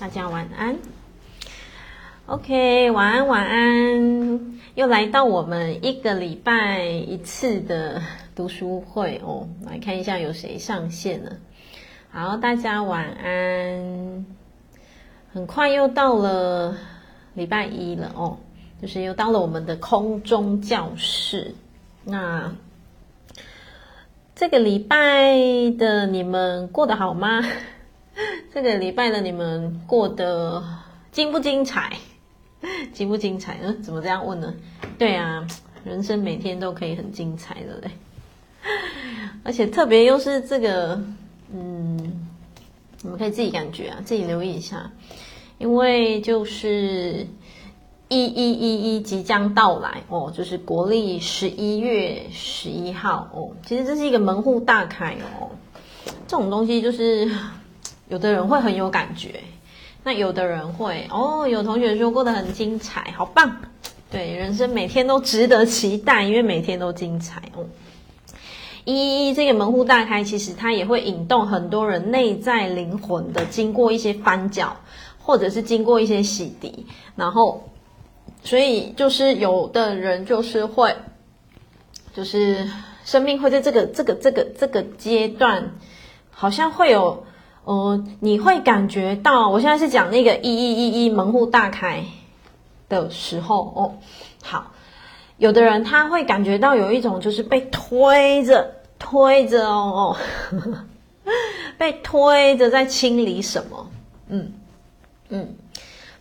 大家晚安。OK，晚安晚安，又来到我们一个礼拜一次的读书会哦。来看一下有谁上线了。好，大家晚安。很快又到了礼拜一了哦，就是又到了我们的空中教室。那这个礼拜的你们过得好吗？这个礼拜的你们过得精不精彩？精不精彩？嗯，怎么这样问呢？对啊，人生每天都可以很精彩的嘞，而且特别又是这个，嗯，你们可以自己感觉啊，自己留意一下，因为就是一一一一即将到来哦，就是国历十一月十一号哦，其实这是一个门户大开哦，这种东西就是。有的人会很有感觉，那有的人会哦。有同学说过得很精彩，好棒！对，人生每天都值得期待，因为每天都精彩哦。一一这个门户大开，其实它也会引动很多人内在灵魂的，经过一些翻搅，或者是经过一些洗涤，然后，所以就是有的人就是会，就是生命会在这个这个这个这个阶段，好像会有。哦、你会感觉到，我现在是讲那个一一一一门户大开的时候哦。好，有的人他会感觉到有一种就是被推着推着哦，哦，被推着在清理什么？嗯嗯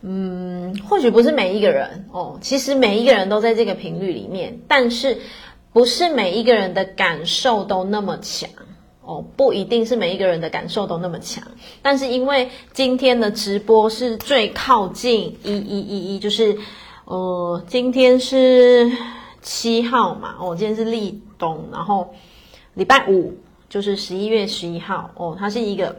嗯，或许不是每一个人哦，其实每一个人都在这个频率里面，但是不是每一个人的感受都那么强。哦，不一定是每一个人的感受都那么强，但是因为今天的直播是最靠近一一一一，就是，呃，今天是七号嘛，哦，今天是立冬，然后礼拜五就是十一月十一号，哦，它是一个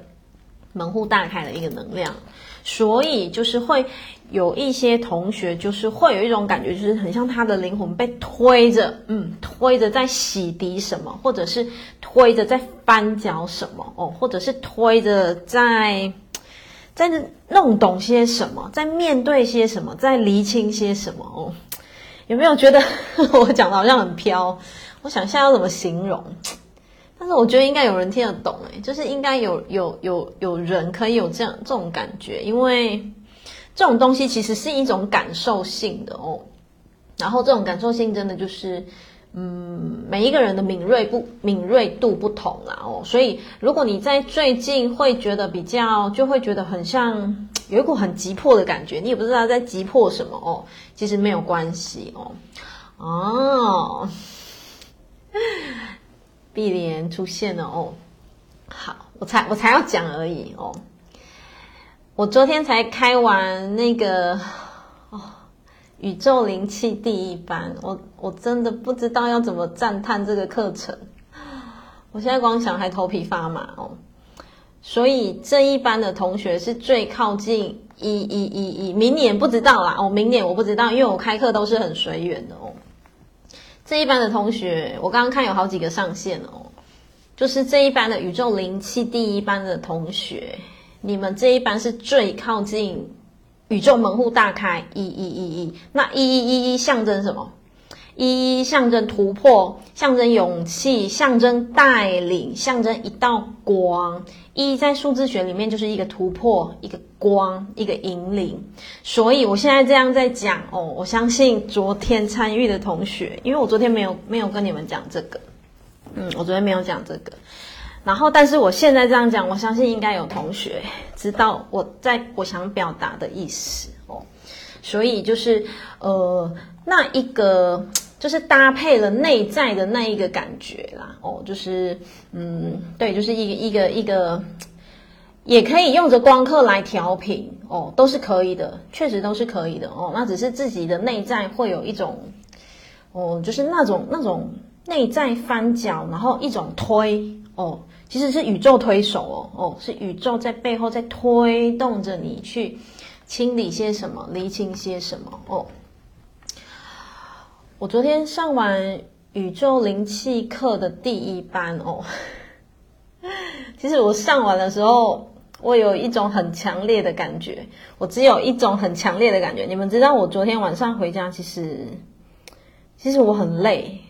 门户大开的一个能量，所以就是会。有一些同学就是会有一种感觉，就是很像他的灵魂被推着，嗯，推着在洗涤什么，或者是推着在翻搅什么哦，或者是推着在在弄懂些什么，在面对些什么，在厘清些什么哦。有没有觉得 我讲的好像很飘？我想一下要怎么形容，但是我觉得应该有人听得懂诶，就是应该有有有有人可以有这样这种感觉，因为。这种东西其实是一种感受性的哦，然后这种感受性真的就是，嗯，每一个人的敏锐不敏锐度不同啦哦，所以如果你在最近会觉得比较，就会觉得很像有一股很急迫的感觉，你也不知道在急迫什么哦，其实没有关系哦，哦，碧莲出现了哦，好，我才我才要讲而已哦。我昨天才开完那个哦，宇宙灵气第一班，我我真的不知道要怎么赞叹这个课程，我现在光想还头皮发麻哦。所以这一班的同学是最靠近一一一一，明年不知道啦哦，明年我不知道，因为我开课都是很随缘的哦。这一班的同学，我刚刚看有好几个上线哦，就是这一班的宇宙灵气第一班的同学。你们这一班是最靠近宇宙门户大开一一一一，那一一一一象征什么？一一象征突破，象征勇气，象征带领，象征一道光。一在数字学里面就是一个突破，一个光，一个引领。所以我现在这样在讲哦，我相信昨天参与的同学，因为我昨天没有没有跟你们讲这个，嗯，我昨天没有讲这个。然后，但是我现在这样讲，我相信应该有同学 知道我在我想表达的意思哦。所以就是呃，那一个 就是搭配了内在的那一个感觉啦哦，就是嗯，对，就是一个一个一个，也可以用着光刻来调频哦，都是可以的，确实都是可以的哦。那只是自己的内在会有一种哦，就是那种那种内在翻搅，然后一种推哦。其实是宇宙推手哦，哦，是宇宙在背后在推动着你去清理些什么，厘清些什么哦。我昨天上完宇宙灵气课的第一班哦，其实我上完的时候，我有一种很强烈的感觉，我只有一种很强烈的感觉。你们知道，我昨天晚上回家，其实其实我很累。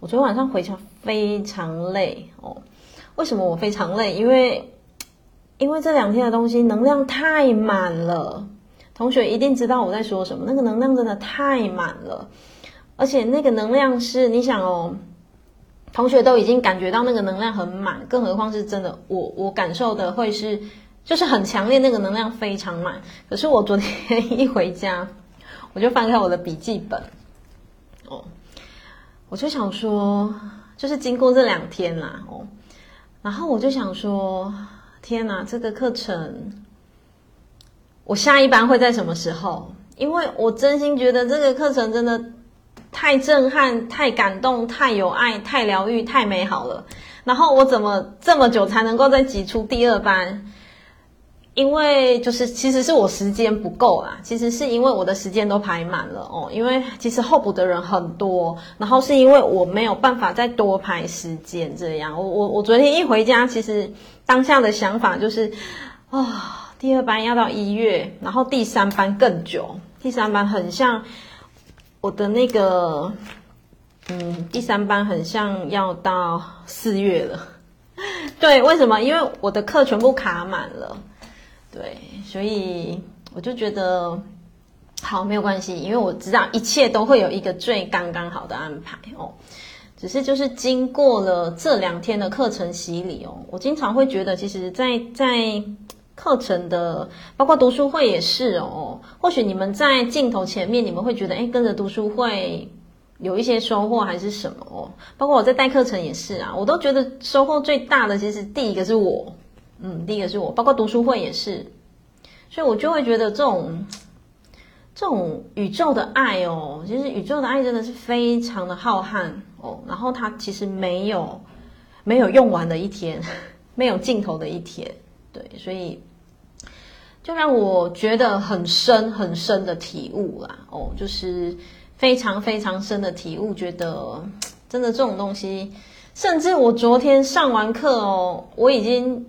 我昨天晚上回家非常累哦。为什么我非常累？因为因为这两天的东西能量太满了。同学一定知道我在说什么，那个能量真的太满了，而且那个能量是你想哦，同学都已经感觉到那个能量很满，更何况是真的，我我感受的会是就是很强烈，那个能量非常满。可是我昨天一回家，我就翻开我的笔记本，哦，我就想说，就是经过这两天啦，哦，然后我就想说，天哪，这个课程。我下一班会在什么时候？因为我真心觉得这个课程真的太震撼、太感动、太有爱、太疗愈、太美好了。然后我怎么这么久才能够再挤出第二班？因为就是其实是我时间不够啦，其实是因为我的时间都排满了哦。因为其实候补的人很多，然后是因为我没有办法再多排时间这样。我我我昨天一回家，其实当下的想法就是啊。第二班要到一月，然后第三班更久。第三班很像我的那个，嗯，第三班很像要到四月了。对，为什么？因为我的课全部卡满了。对，所以我就觉得好，没有关系，因为我知道一切都会有一个最刚刚好的安排哦。只是就是经过了这两天的课程洗礼哦，我经常会觉得，其实在，在。课程的，包括读书会也是哦。或许你们在镜头前面，你们会觉得，哎，跟着读书会有一些收获，还是什么哦？包括我在带课程也是啊，我都觉得收获最大的，其实第一个是我，嗯，第一个是我，包括读书会也是，所以我就会觉得这种这种宇宙的爱哦，其实宇宙的爱真的是非常的浩瀚哦，然后它其实没有没有用完的一天，没有尽头的一天。对，所以就让我觉得很深很深的体悟啦，哦，就是非常非常深的体悟，觉得真的这种东西，甚至我昨天上完课哦，我已经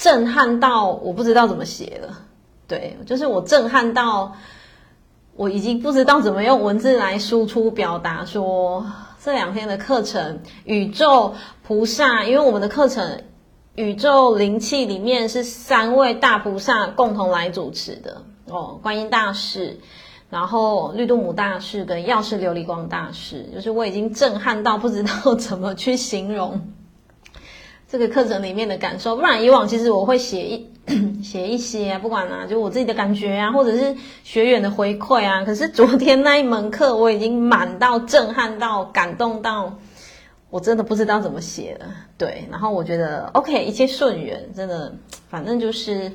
震撼到我不知道怎么写了，对，就是我震撼到我已经不知道怎么用文字来输出表达，说这两天的课程，宇宙菩萨，因为我们的课程。宇宙灵气里面是三位大菩萨共同来主持的哦，观音大士，然后绿度母大士跟药师琉璃光大士，就是我已经震撼到不知道怎么去形容这个课程里面的感受。不然以往其实我会写一 写一些啊，不管啊，就我自己的感觉啊，或者是学员的回馈啊。可是昨天那一门课，我已经满到震撼到感动到。我真的不知道怎么写了，对，然后我觉得 OK，一切顺缘，真的，反正就是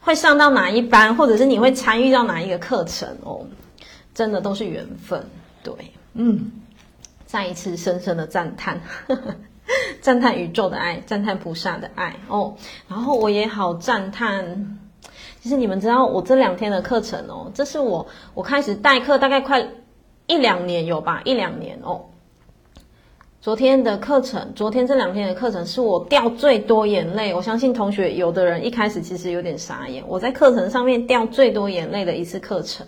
会上到哪一班，或者是你会参与到哪一个课程哦，真的都是缘分，对，嗯，再一次深深的赞叹，呵呵 赞叹宇宙的爱，赞叹菩萨的爱哦，然后我也好赞叹，其实你们知道我这两天的课程哦，这是我我开始代课大概快一两年有吧，一两年哦。昨天的课程，昨天这两天的课程是我掉最多眼泪。我相信同学有的人一开始其实有点傻眼。我在课程上面掉最多眼泪的一次课程，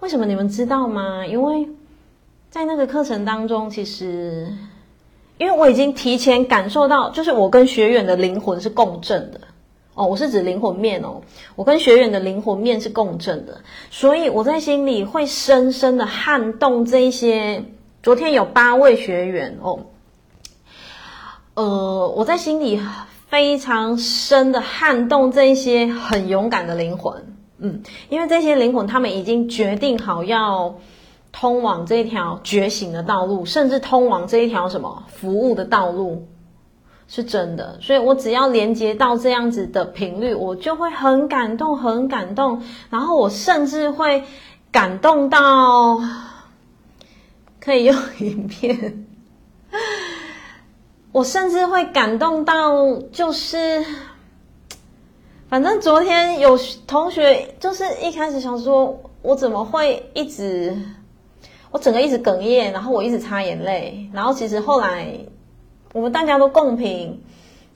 为什么你们知道吗？因为在那个课程当中，其实因为我已经提前感受到，就是我跟学员的灵魂是共振的。哦，我是指灵魂面哦，我跟学员的灵魂面是共振的，所以我在心里会深深的撼动这一些。昨天有八位学员哦，呃，我在心里非常深的撼动这些很勇敢的灵魂，嗯，因为这些灵魂他们已经决定好要通往这条觉醒的道路，甚至通往这一条什么服务的道路，是真的。所以我只要连接到这样子的频率，我就会很感动，很感动，然后我甚至会感动到。可以用影片，我甚至会感动到，就是，反正昨天有同学就是一开始想说，我怎么会一直，我整个一直哽咽，然后我一直擦眼泪，然后其实后来我们大家都共频，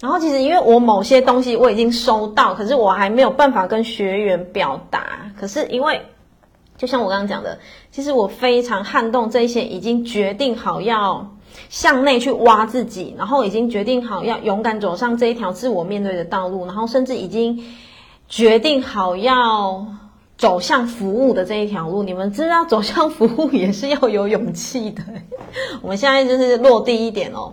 然后其实因为我某些东西我已经收到，可是我还没有办法跟学员表达。可是因为就像我刚刚讲的，其实我非常撼动这些已经决定好要向内去挖自己，然后已经决定好要勇敢走上这一条自我面对的道路，然后甚至已经决定好要走向服务的这一条路。你们知道走向服务也是要有勇气的。我们现在就是落地一点哦。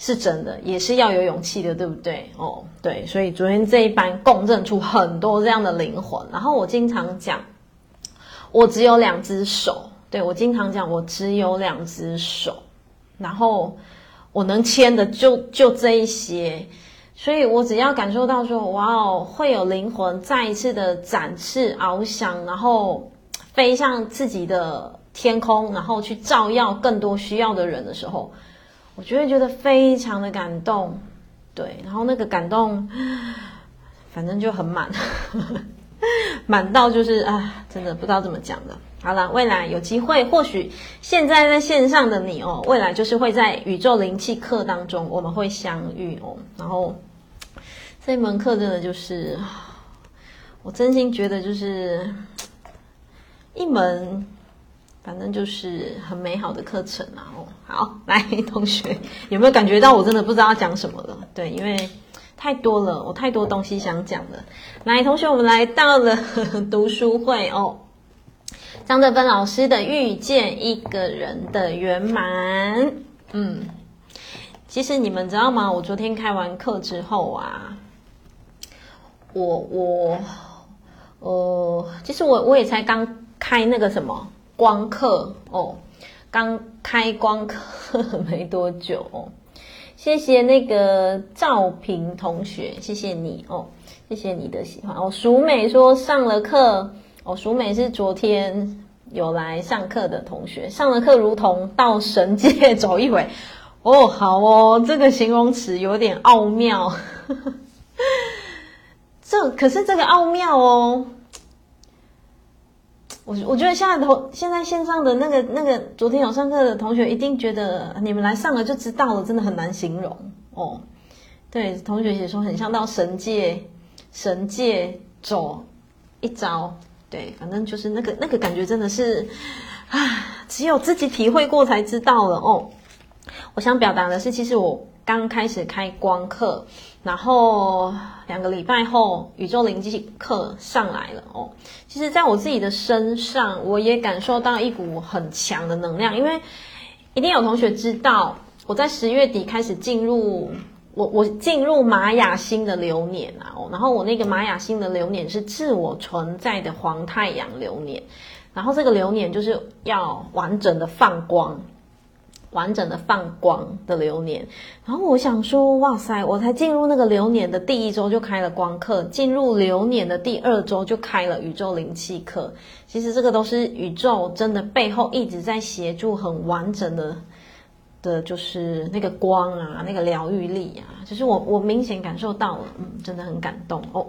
是真的，也是要有勇气的，对不对？哦，对，所以昨天这一班共振出很多这样的灵魂。然后我经常讲，我只有两只手，对，我经常讲，我只有两只手，然后我能牵的就就这一些，所以我只要感受到说，哇哦，会有灵魂再一次的展翅翱翔，然后飞向自己的天空，然后去照耀更多需要的人的时候。我觉得觉得非常的感动，对，然后那个感动，反正就很满，满到就是啊，真的不知道怎么讲的。好了，未来有机会，或许现在在线上的你哦，未来就是会在宇宙灵气课当中我们会相遇哦。然后这门课真的就是，我真心觉得就是一门。反正就是很美好的课程啊！哦，好，来，同学有没有感觉到我真的不知道要讲什么了？对，因为太多了，我太多东西想讲了。来，同学，我们来到了读书会哦。张德芬老师的《遇见一个人的圆满》。嗯，其实你们知道吗？我昨天开完课之后啊，我我呃，其实我我也才刚开那个什么。光课哦，刚开光课没多久哦，谢谢那个赵平同学，谢谢你哦，谢谢你的喜欢哦。淑美说上了课哦，淑美是昨天有来上课的同学，上了课如同到神界走一回哦，好哦，这个形容词有点奥妙，这可是这个奥妙哦。我我觉得现在同现在线上的那个那个昨天有上课的同学一定觉得你们来上了就知道了，真的很难形容哦。对，同学也说很像到神界神界走一遭，对，反正就是那个那个感觉真的是啊，只有自己体会过才知道了哦。我想表达的是，其实我刚开始开光课。然后两个礼拜后，宇宙灵机课上来了哦。其实，在我自己的身上，我也感受到一股很强的能量。因为一定有同学知道，我在十月底开始进入我我进入玛雅星的流年啊。然后我那个玛雅星的流年是自我存在的黄太阳流年，然后这个流年就是要完整的放光。完整的放光的流年，然后我想说，哇塞，我才进入那个流年的第一周就开了光课，进入流年的第二周就开了宇宙灵气课。其实这个都是宇宙真的背后一直在协助，很完整的的，就是那个光啊，那个疗愈力啊，就是我我明显感受到了，嗯，真的很感动哦。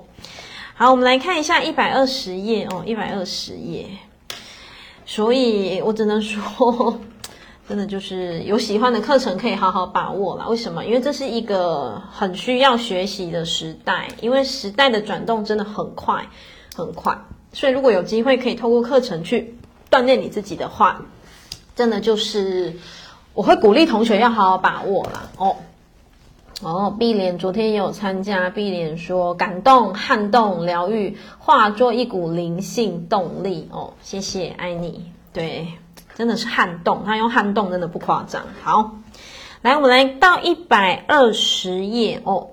好，我们来看一下一百二十页哦，一百二十页。所以我只能说。真的就是有喜欢的课程可以好好把握啦。为什么？因为这是一个很需要学习的时代，因为时代的转动真的很快，很快。所以如果有机会可以透过课程去锻炼你自己的话，真的就是我会鼓励同学要好好把握啦。哦哦，碧莲昨天也有参加，碧莲说感动、撼动、疗愈，化作一股灵性动力。哦，谢谢，爱你，对。真的是撼动，他用撼动真的不夸张。好，来，我们来到一百二十页哦，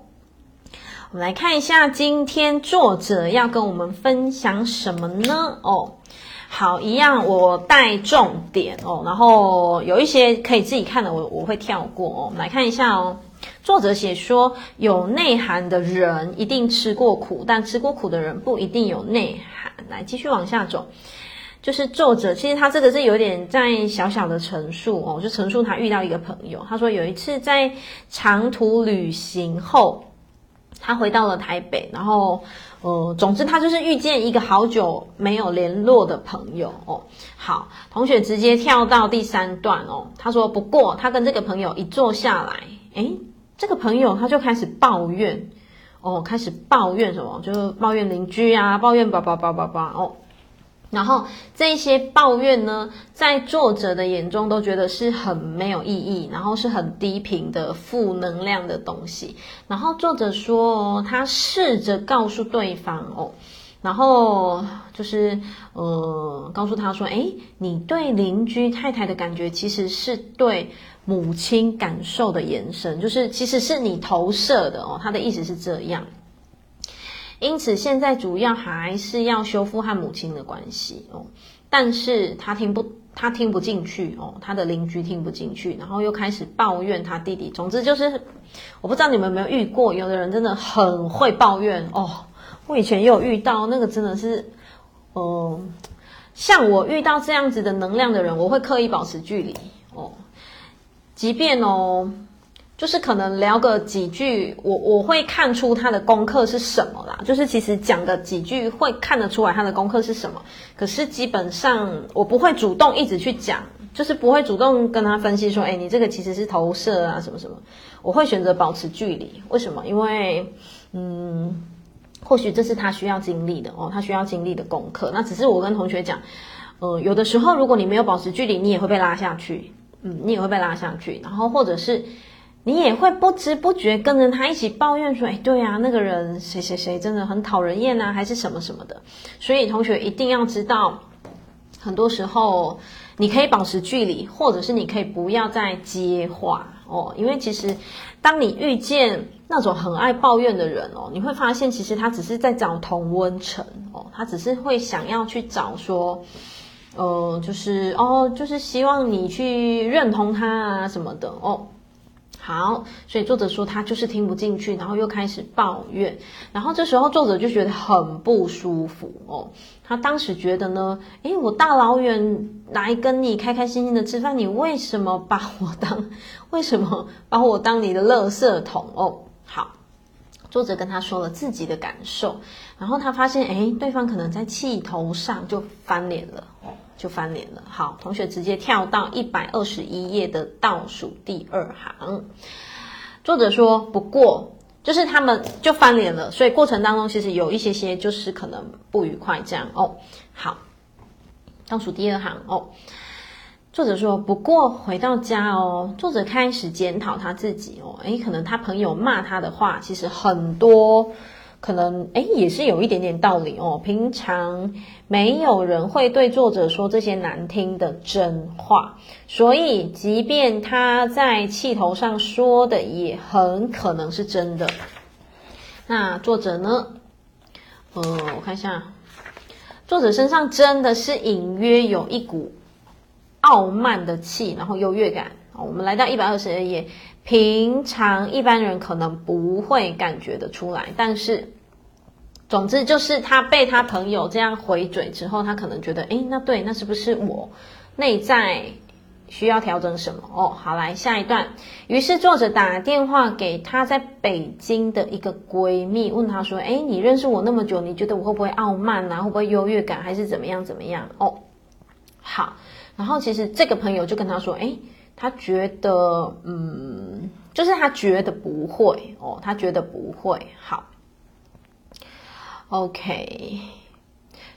我们来看一下今天作者要跟我们分享什么呢？哦，好，一样我带重点哦，然后有一些可以自己看的，我我会跳过哦。我们来看一下哦，作者写说，有内涵的人一定吃过苦，但吃过苦的人不一定有内涵。来，继续往下走。就是作者，其实他这个是有点在小小的陈述哦，就陈述他遇到一个朋友，他说有一次在长途旅行后，他回到了台北，然后呃，总之他就是遇见一个好久没有联络的朋友哦。好，同学直接跳到第三段哦，他说不过他跟这个朋友一坐下来，诶，这个朋友他就开始抱怨哦，开始抱怨什么？就是抱怨邻居啊，抱怨叭叭叭叭叭哦。然后这些抱怨呢，在作者的眼中都觉得是很没有意义，然后是很低频的负能量的东西。然后作者说哦，他试着告诉对方哦，然后就是呃，告诉他说，诶，你对邻居太太的感觉其实是对母亲感受的延伸，就是其实是你投射的哦。他的意思是这样。因此，现在主要还是要修复和母亲的关系哦。但是他听不，他听不进去哦。他的邻居听不进去，然后又开始抱怨他弟弟。总之就是，我不知道你们有没有遇过，有的人真的很会抱怨哦。我以前也有遇到，那个真的是，呃，像我遇到这样子的能量的人，我会刻意保持距离哦。即便哦。就是可能聊个几句，我我会看出他的功课是什么啦。就是其实讲个几句会看得出来他的功课是什么。可是基本上我不会主动一直去讲，就是不会主动跟他分析说，哎，你这个其实是投射啊，什么什么。我会选择保持距离。为什么？因为嗯，或许这是他需要经历的哦，他需要经历的功课。那只是我跟同学讲，呃，有的时候如果你没有保持距离，你也会被拉下去。嗯，你也会被拉下去。然后或者是。你也会不知不觉跟着他一起抱怨说：“哎，对啊，那个人谁谁谁真的很讨人厌啊，还是什么什么的。”所以同学一定要知道，很多时候你可以保持距离，或者是你可以不要再接话哦。因为其实当你遇见那种很爱抱怨的人哦，你会发现其实他只是在找同温层哦，他只是会想要去找说，呃，就是哦，就是希望你去认同他啊什么的哦。好，所以作者说他就是听不进去，然后又开始抱怨，然后这时候作者就觉得很不舒服哦。他当时觉得呢，诶，我大老远来跟你开开心心的吃饭，你为什么把我当为什么把我当你的垃圾桶哦？好，作者跟他说了自己的感受，然后他发现，诶，对方可能在气头上就翻脸了。就翻脸了。好，同学直接跳到一百二十一页的倒数第二行。作者说，不过就是他们就翻脸了，所以过程当中其实有一些些就是可能不愉快这样哦。好，倒数第二行哦。作者说，不过回到家哦，作者开始检讨他自己哦，诶，可能他朋友骂他的话其实很多。可能诶，也是有一点点道理哦。平常没有人会对作者说这些难听的真话，所以即便他在气头上说的，也很可能是真的。那作者呢？呃，我看一下，作者身上真的是隐约有一股傲慢的气，然后优越感。我们来到一百二十二页。平常一般人可能不会感觉得出来，但是，总之就是他被他朋友这样回嘴之后，他可能觉得，诶，那对，那是不是我内在需要调整什么？哦，好，来下一段。于是作者打电话给他在北京的一个闺蜜，问他说，诶，你认识我那么久，你觉得我会不会傲慢啊？会不会优越感，还是怎么样怎么样？哦，好，然后其实这个朋友就跟他说，诶。他觉得，嗯，就是他觉得不会哦，他觉得不会。好，OK，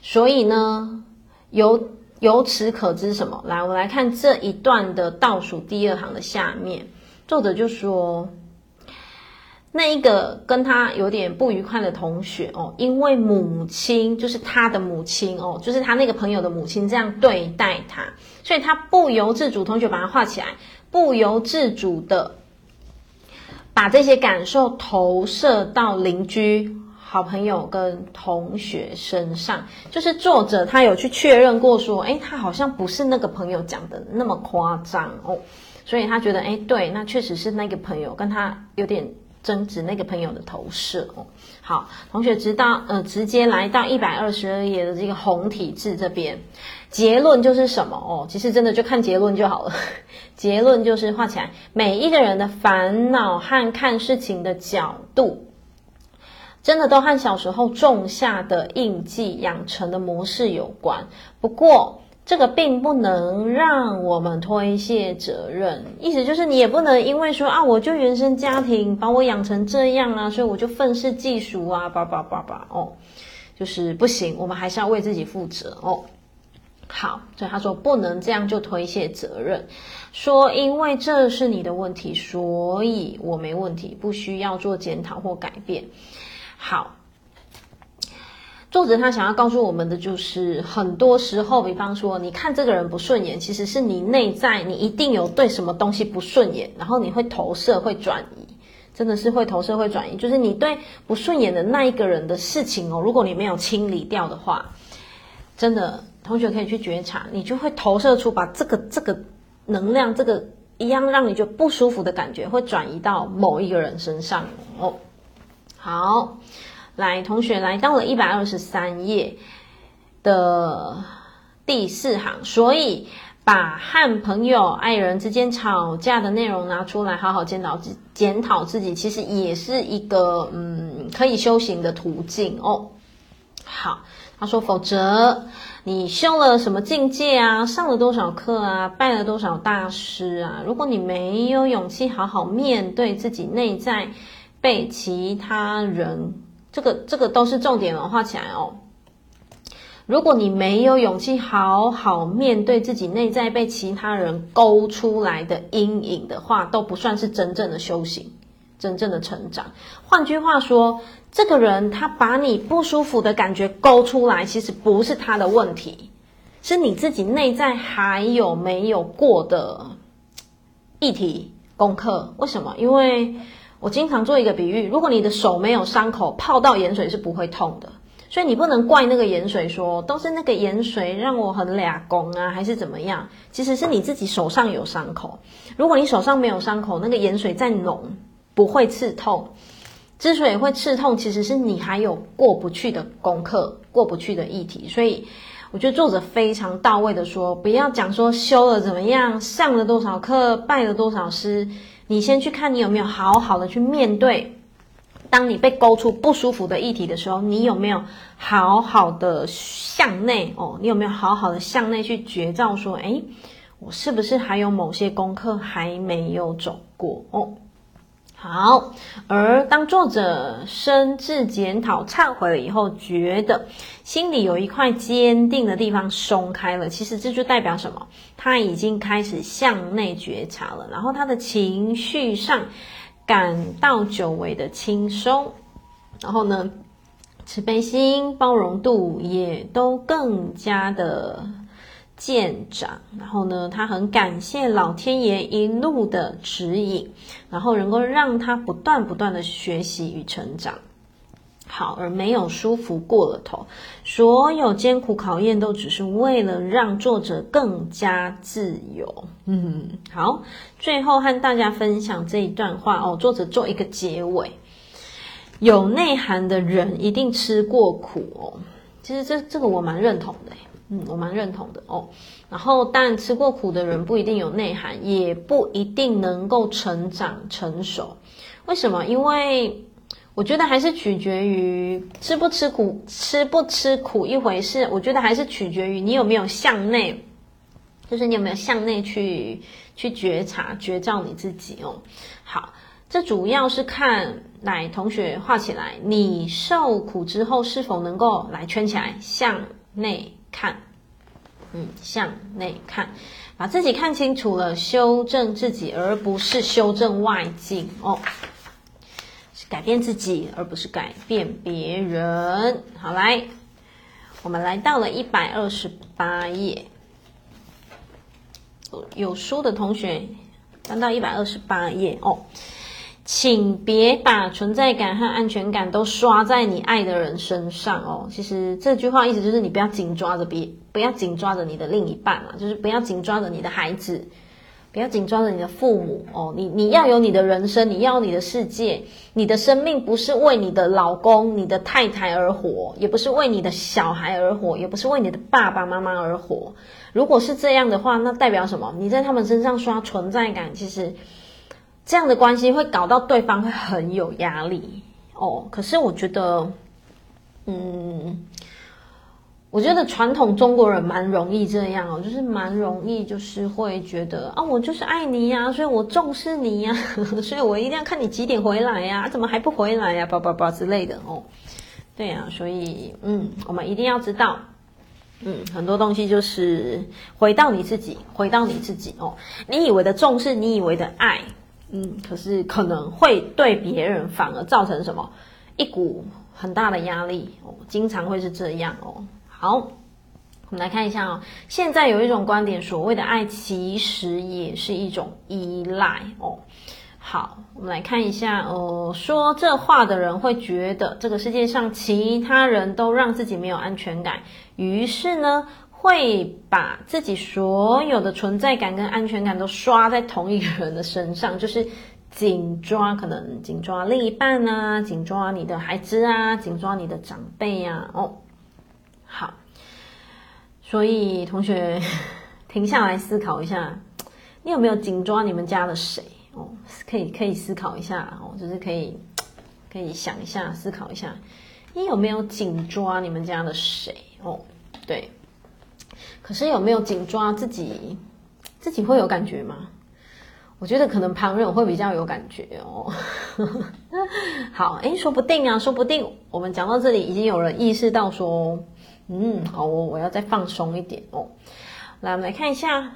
所以呢，由由此可知什么？来，我来看这一段的倒数第二行的下面，作者就说。那一个跟他有点不愉快的同学哦，因为母亲就是他的母亲哦，就是他那个朋友的母亲这样对待他，所以他不由自主，同学把它画起来，不由自主的把这些感受投射到邻居、好朋友跟同学身上。就是作者他有去确认过说，诶，他好像不是那个朋友讲的那么夸张哦，所以他觉得，诶，对，那确实是那个朋友跟他有点。争执那个朋友的投射哦，好，同学知道，呃，直接来到一百二十二页的这个红体字这边，结论就是什么哦？其实真的就看结论就好了。结论就是画起来，每一个人的烦恼和看事情的角度，真的都和小时候种下的印记、养成的模式有关。不过，这个并不能让我们推卸责任，意思就是你也不能因为说啊，我就原生家庭把我养成这样啊，所以我就愤世嫉俗啊，叭叭叭叭哦，就是不行，我们还是要为自己负责哦。好，所以他说不能这样就推卸责任，说因为这是你的问题，所以我没问题，不需要做检讨或改变。好。作者他想要告诉我们的就是，很多时候，比方说，你看这个人不顺眼，其实是你内在你一定有对什么东西不顺眼，然后你会投射、会转移，真的是会投射、会转移。就是你对不顺眼的那一个人的事情哦，如果你没有清理掉的话，真的，同学可以去觉察，你就会投射出把这个这个能量，这个一样让你就不舒服的感觉，会转移到某一个人身上哦。好。来，同学来到了一百二十三页的第四行，所以把和朋友、爱人之间吵架的内容拿出来，好好检讨自检讨自己，其实也是一个嗯可以修行的途径哦。好，他说，否则你修了什么境界啊，上了多少课啊，拜了多少大师啊，如果你没有勇气好好面对自己内在被其他人。这个这个都是重点哦，画起来哦。如果你没有勇气好好面对自己内在被其他人勾出来的阴影的话，都不算是真正的修行，真正的成长。换句话说，这个人他把你不舒服的感觉勾出来，其实不是他的问题，是你自己内在还有没有过的议题功课。为什么？因为。我经常做一个比喻，如果你的手没有伤口，泡到盐水是不会痛的，所以你不能怪那个盐水说都是那个盐水让我很俩工啊，还是怎么样？其实是你自己手上有伤口。如果你手上没有伤口，那个盐水再浓不会刺痛。之所以会刺痛，其实是你还有过不去的功课，过不去的议题。所以我觉得作者非常到位的说，不要讲说修了怎么样，上了多少课，拜了多少师。你先去看你有没有好好的去面对，当你被勾出不舒服的议题的时候，你有没有好好的向内哦？你有没有好好的向内去觉照说，诶，我是不是还有某些功课还没有走过哦？好，而当作者深自检讨、忏悔了以后，觉得心里有一块坚定的地方松开了。其实这就代表什么？他已经开始向内觉察了，然后他的情绪上感到久违的轻松，然后呢，慈悲心、包容度也都更加的。舰长，然后呢，他很感谢老天爷一路的指引，然后能够让他不断不断的学习与成长。好，而没有舒服过了头，所有艰苦考验都只是为了让作者更加自由。嗯，好，最后和大家分享这一段话哦，作者做一个结尾：有内涵的人一定吃过苦哦。其实这这个我蛮认同的。嗯，我蛮认同的哦。然后，但吃过苦的人不一定有内涵，也不一定能够成长成熟。为什么？因为我觉得还是取决于吃不吃苦，吃不吃苦一回事。我觉得还是取决于你有没有向内，就是你有没有向内去去觉察、觉照你自己哦。好，这主要是看，来同学画起来，你受苦之后是否能够来圈起来向内。看，嗯，向内看，把自己看清楚了，修正自己，而不是修正外境哦，是改变自己，而不是改变别人。好，来，我们来到了一百二十八页，有书的同学翻到一百二十八页哦。请别把存在感和安全感都刷在你爱的人身上哦。其实这句话意思就是你不要紧抓着别，不要紧抓着你的另一半嘛，就是不要紧抓着你的孩子，不要紧抓着你的父母哦。你你要有你的人生，你要你的世界，你的生命不是为你的老公、你的太太而活，也不是为你的小孩而活，也不是为你的爸爸妈妈而活。如果是这样的话，那代表什么？你在他们身上刷存在感，其实。这样的关系会搞到对方会很有压力哦。可是我觉得，嗯，我觉得传统中国人蛮容易这样哦，就是蛮容易，就是会觉得啊，我就是爱你呀，所以我重视你呀，所以我一定要看你几点回来呀，怎么还不回来呀，叭叭叭之类的哦。对呀，所以嗯，我们一定要知道，嗯，很多东西就是回到你自己，回到你自己哦。你以为的重视，你以为的爱，嗯，可是可能会对别人反而造成什么？一股很大的压力哦，经常会是这样哦。好，我们来看一下哦。现在有一种观点，所谓的爱其实也是一种依赖哦。好，我们来看一下，呃，说这话的人会觉得这个世界上其他人都让自己没有安全感，于是呢，会把自己所有的存在感跟安全感都刷在同一个人的身上，就是紧抓，可能紧抓另一半啊，紧抓你的孩子啊，紧抓你的长辈啊，哦。好，所以同学停下来思考一下，你有没有紧抓你们家的谁哦？可以可以思考一下哦，就是可以可以想一下，思考一下，你有没有紧抓你们家的谁哦？对，可是有没有紧抓自己？自己会有感觉吗？我觉得可能旁人会比较有感觉哦。好，诶，说不定啊，说不定我们讲到这里，已经有人意识到说。嗯，好哦，我要再放松一点哦。来，我们来看一下，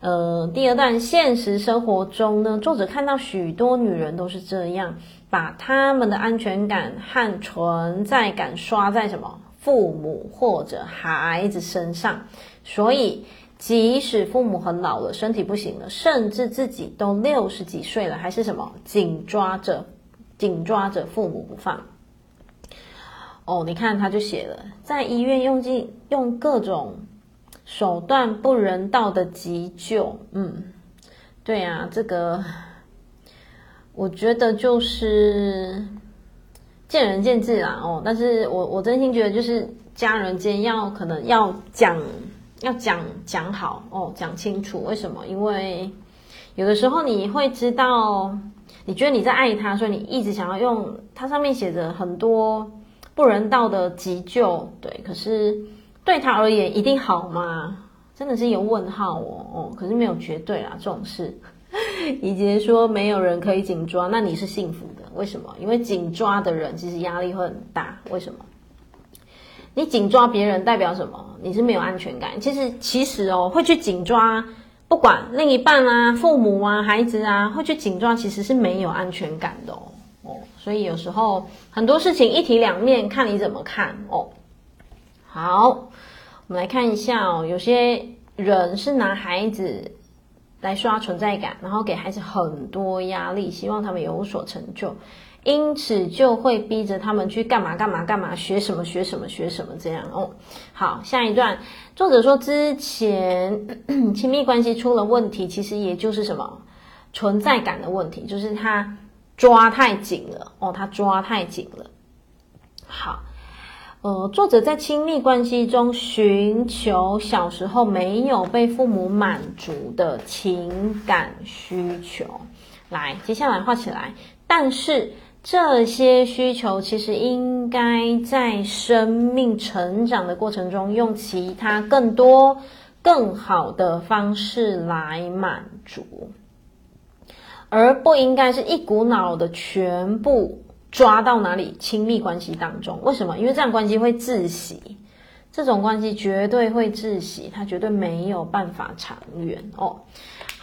呃，第二段，现实生活中呢，作者看到许多女人都是这样，把她们的安全感和存在感刷在什么父母或者孩子身上，所以即使父母很老了，身体不行了，甚至自己都六十几岁了，还是什么紧抓着，紧抓着父母不放。哦，你看，他就写了，在医院用尽用各种手段不人道的急救，嗯，对啊，这个我觉得就是见仁见智啦，哦，但是我我真心觉得就是家人间要可能要讲要讲讲好哦，讲清楚为什么？因为有的时候你会知道，你觉得你在爱他，所以你一直想要用它上面写着很多。不人道的急救，对，可是对他而言一定好吗？真的是一个问号哦哦，可是没有绝对啦，这种事。以及说没有人可以紧抓，那你是幸福的，为什么？因为紧抓的人其实压力会很大，为什么？你紧抓别人代表什么？你是没有安全感。其实其实哦，会去紧抓，不管另一半啊、父母啊、孩子啊，会去紧抓，其实是没有安全感的哦。哦所以有时候很多事情一体两面，看你怎么看哦。好，我们来看一下哦。有些人是拿孩子来刷存在感，然后给孩子很多压力，希望他们有所成就，因此就会逼着他们去干嘛干嘛干嘛，学什么学什么学什么这样哦。好，下一段，作者说之前 亲密关系出了问题，其实也就是什么存在感的问题，就是他。抓太紧了哦，他抓太紧了。好，呃，作者在亲密关系中寻求小时候没有被父母满足的情感需求。来，接下来画起来。但是这些需求其实应该在生命成长的过程中，用其他更多、更好的方式来满足。而不应该是一股脑的全部抓到哪里亲密关系当中？为什么？因为这样关系会窒息，这种关系绝对会窒息，它绝对没有办法长远哦。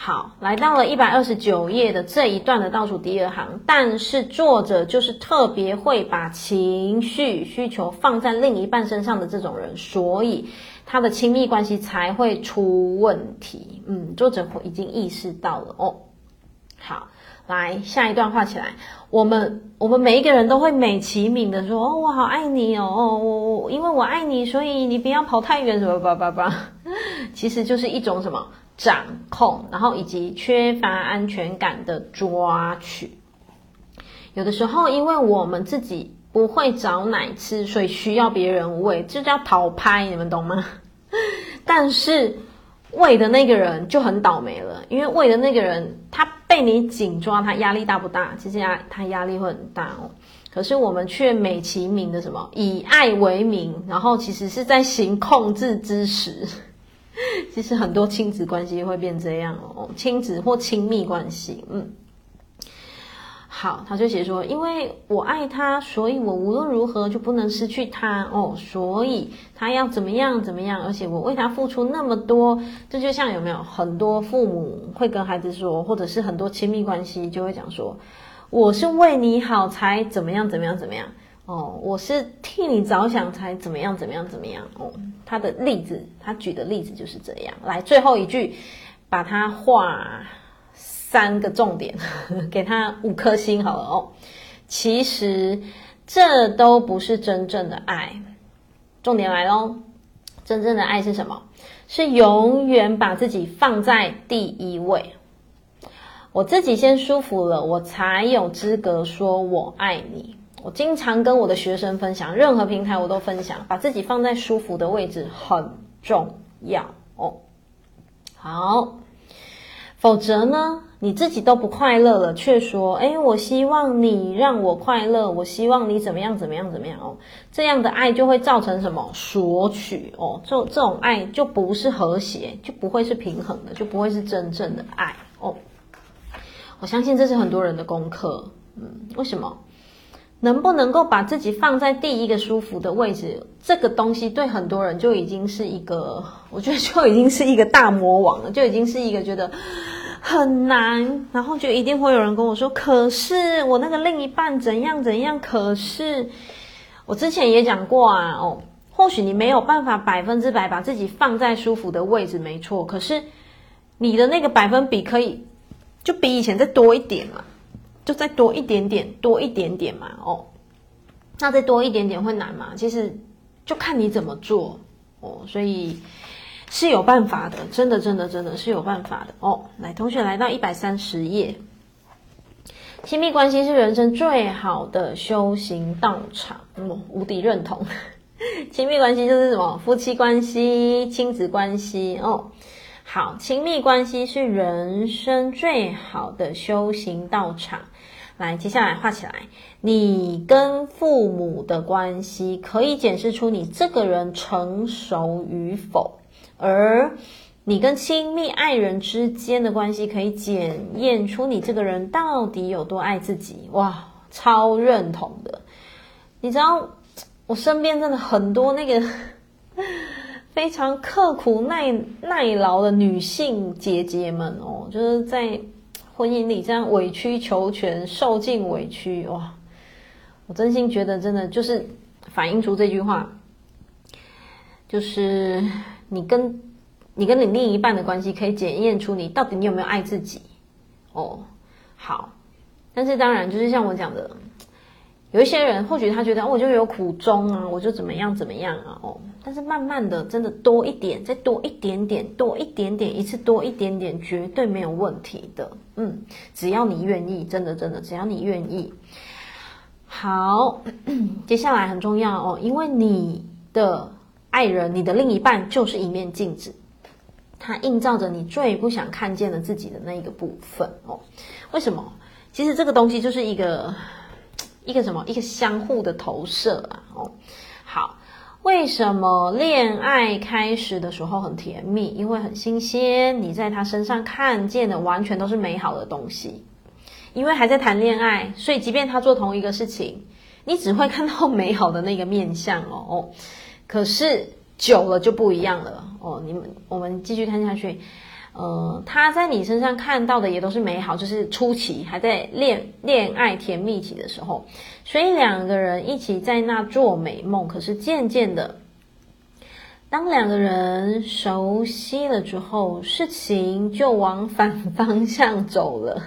好，来到了一百二十九页的这一段的倒数第二行，但是作者就是特别会把情绪需求放在另一半身上的这种人，所以他的亲密关系才会出问题。嗯，作者已经意识到了哦。好，来下一段画起来。我们我们每一个人都会美其名的说：“哦，我好爱你哦，哦，我我因为我爱你，所以你不要跑太远，什么吧吧吧。” 其实就是一种什么掌控，然后以及缺乏安全感的抓取。有的时候，因为我们自己不会找奶吃，所以需要别人喂，这叫讨拍，你们懂吗？但是。喂的那个人就很倒霉了，因为喂的那个人他被你紧抓，他压力大不大？其实压他压力会很大哦。可是我们却美其名的什么以爱为名，然后其实是在行控制之实。其实很多亲子关系会变这样哦，亲子或亲密关系，嗯。好，他就写说，因为我爱他，所以我无论如何就不能失去他哦，所以他要怎么样怎么样，而且我为他付出那么多，这就像有没有很多父母会跟孩子说，或者是很多亲密关系就会讲说，我是为你好才怎么样怎么样怎么样哦，我是替你着想才怎么样怎么样怎么样哦。他的例子，他举的例子就是这样。来，最后一句，把它画。三个重点，给他五颗星好了哦。其实这都不是真正的爱。重点来喽，真正的爱是什么？是永远把自己放在第一位。我自己先舒服了，我才有资格说我爱你。我经常跟我的学生分享，任何平台我都分享，把自己放在舒服的位置很重要哦。好。否则呢，你自己都不快乐了，却说：“诶，我希望你让我快乐，我希望你怎么样怎么样怎么样哦。”这样的爱就会造成什么？索取哦，这这种爱就不是和谐，就不会是平衡的，就不会是真正的爱哦。我相信这是很多人的功课，嗯，为什么？能不能够把自己放在第一个舒服的位置？这个东西对很多人就已经是一个，我觉得就已经是一个大魔王了，就已经是一个觉得很难，然后就一定会有人跟我说：“可是我那个另一半怎样怎样。”可是我之前也讲过啊，哦，或许你没有办法百分之百把自己放在舒服的位置，没错。可是你的那个百分比可以就比以前再多一点嘛。就再多一点点，多一点点嘛，哦，那再多一点点会难吗？其实就看你怎么做哦，所以是有办法的，真的，真的，真的是有办法的哦。来，同学来到一百三十页，亲密关系是人生最好的修行道场，嗯，无敌认同。亲密关系就是什么？夫妻关系、亲子关系哦。好，亲密关系是人生最好的修行道场。来，接下来画起来。你跟父母的关系可以检视出你这个人成熟与否，而你跟亲密爱人之间的关系可以检验出你这个人到底有多爱自己。哇，超认同的。你知道，我身边真的很多那个 非常刻苦耐耐劳的女性姐姐们哦，就是在。婚姻里这样委曲求全，受尽委屈，哇！我真心觉得，真的就是反映出这句话，就是你跟你跟你另一半的关系，可以检验出你到底你有没有爱自己哦。好，但是当然，就是像我讲的。有一些人或许他觉得我就有苦衷啊，我就怎么样怎么样啊哦，但是慢慢的真的多一点，再多一点点，多一点点，一次多一点点，绝对没有问题的。嗯，只要你愿意，真的真的，只要你愿意。好，接下来很重要哦，因为你的爱人，你的另一半就是一面镜子，他映照着你最不想看见的自己的那一个部分哦。为什么？其实这个东西就是一个。一个什么？一个相互的投射啊！哦，好，为什么恋爱开始的时候很甜蜜？因为很新鲜，你在他身上看见的完全都是美好的东西。因为还在谈恋爱，所以即便他做同一个事情，你只会看到美好的那个面相哦。可是久了就不一样了哦。你们，我们继续看下去。呃，他在你身上看到的也都是美好，就是初期还在恋恋爱甜蜜期的时候，所以两个人一起在那做美梦。可是渐渐的，当两个人熟悉了之后，事情就往反方向走了。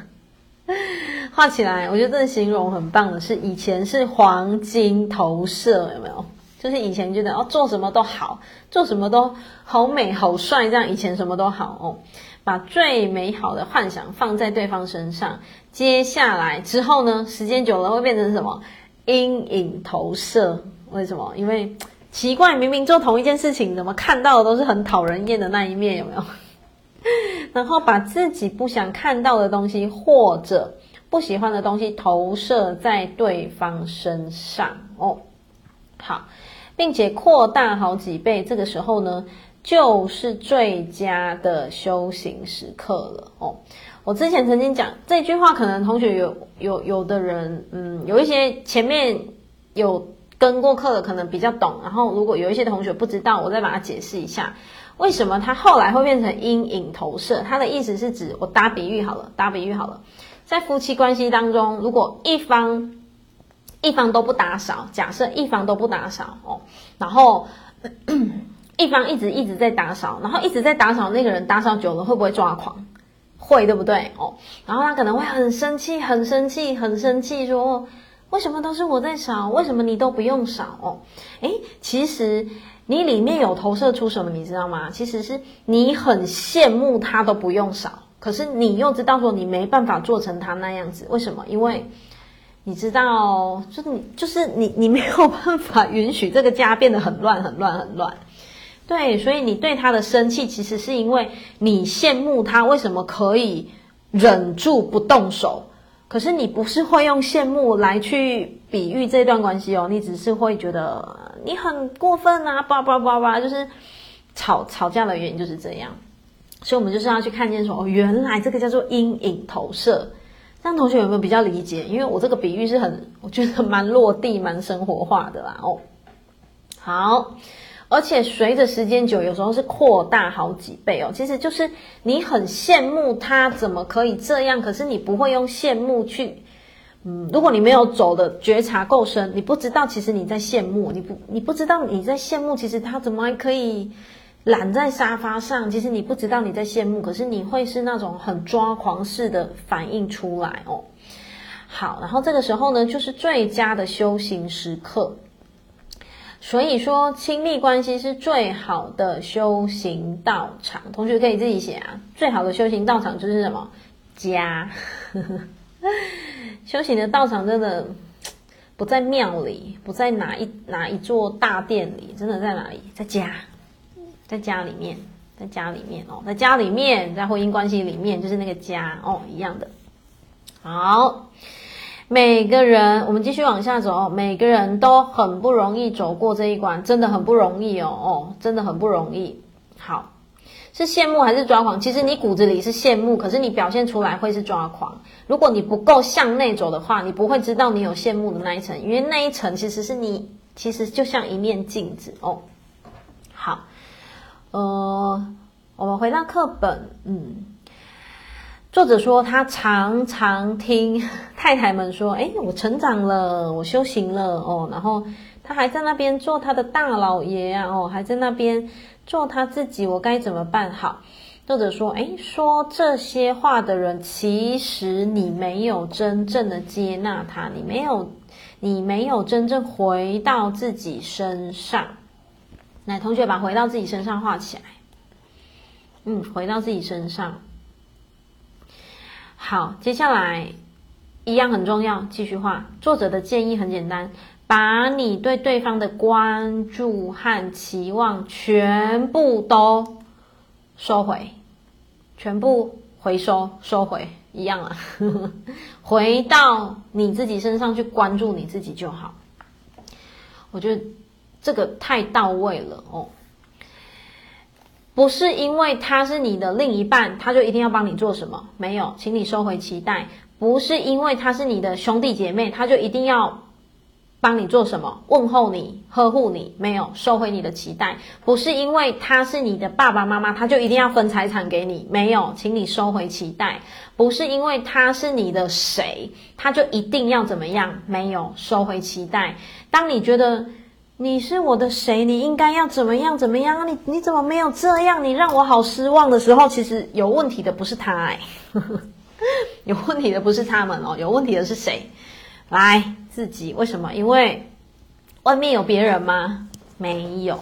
画起来，我觉得这形容很棒的是，以前是黄金投射，有没有？就是以前觉得哦，做什么都好，做什么都好美好帅，这样以前什么都好哦，把最美好的幻想放在对方身上。接下来之后呢，时间久了会变成什么？阴影投射。为什么？因为奇怪，明明做同一件事情，怎么看到的都是很讨人厌的那一面？有没有？然后把自己不想看到的东西，或者不喜欢的东西投射在对方身上哦。好，并且扩大好几倍，这个时候呢，就是最佳的修行时刻了哦。我之前曾经讲这句话，可能同学有有有的人，嗯，有一些前面有跟过课的，可能比较懂。然后如果有一些同学不知道，我再把它解释一下，为什么它后来会变成阴影投射？它的意思是指，我打比喻好了，打比喻好了，在夫妻关系当中，如果一方一方都不打扫，假设一方都不打扫哦，然后 一方一直一直在打扫，然后一直在打扫，那个人打扫久了会不会抓狂？会对不对哦？然后他可能会很生气，很生气，很生气，说为什么都是我在扫，为什么你都不用扫哦？诶，其实你里面有投射出什么，你知道吗？其实是你很羡慕他都不用扫，可是你又知道说你没办法做成他那样子，为什么？因为你知道，就是你就是你你没有办法允许这个家变得很乱，很乱，很乱。对，所以你对他的生气，其实是因为你羡慕他为什么可以忍住不动手，可是你不是会用羡慕来去比喻这段关系哦，你只是会觉得你很过分啊，叭叭叭叭，就是吵吵架的原因就是这样。所以我们就是要去看见说，哦，原来这个叫做阴影投射。这样同学有没有比较理解？因为我这个比喻是很，我觉得蛮落地、蛮生活化的啦。哦，好。而且随着时间久，有时候是扩大好几倍哦。其实就是你很羡慕他怎么可以这样，可是你不会用羡慕去，嗯，如果你没有走的觉察够深，你不知道其实你在羡慕，你不你不知道你在羡慕，其实他怎么还可以懒在沙发上？其实你不知道你在羡慕，可是你会是那种很抓狂式的反应出来哦。好，然后这个时候呢，就是最佳的修行时刻。所以说，亲密关系是最好的修行道场。同学可以自己写啊。最好的修行道场就是什么？家。修行的道场真的不在庙里，不在哪一哪一座大殿里，真的在哪里？在家，在家里面，在家里面哦，在家里面，在婚姻关系里面，就是那个家哦，一样的。好。每个人，我们继续往下走。每个人都很不容易走过这一关，真的很不容易哦哦，真的很不容易。好，是羡慕还是抓狂？其实你骨子里是羡慕，可是你表现出来会是抓狂。如果你不够向内走的话，你不会知道你有羡慕的那一层，因为那一层其实是你，其实就像一面镜子哦。呃，我们回到课本，嗯。作者说，他常常听 太太们说：“哎，我成长了，我修行了哦。”然后他还在那边做他的大老爷啊，哦，还在那边做他自己，我该怎么办好？作者说：“哎，说这些话的人，其实你没有真正的接纳他，你没有，你没有真正回到自己身上。”来，同学把回到自己身上画起来。嗯，回到自己身上。好，接下来一样很重要，继续画。作者的建议很简单，把你对对方的关注和期望全部都收回，全部回收收回，一样了，回到你自己身上去关注你自己就好。我觉得这个太到位了哦。不是因为他是你的另一半，他就一定要帮你做什么？没有，请你收回期待。不是因为他是你的兄弟姐妹，他就一定要帮你做什么？问候你、呵护你？没有，收回你的期待。不是因为他是你的爸爸妈妈，他就一定要分财产给你？没有，请你收回期待。不是因为他是你的谁，他就一定要怎么样？没有，收回期待。当你觉得。你是我的谁？你应该要怎么样？怎么样？你你怎么没有这样？你让我好失望的时候，其实有问题的不是他哎，有问题的不是他们哦，有问题的是谁？来，自己为什么？因为外面有别人吗？没有，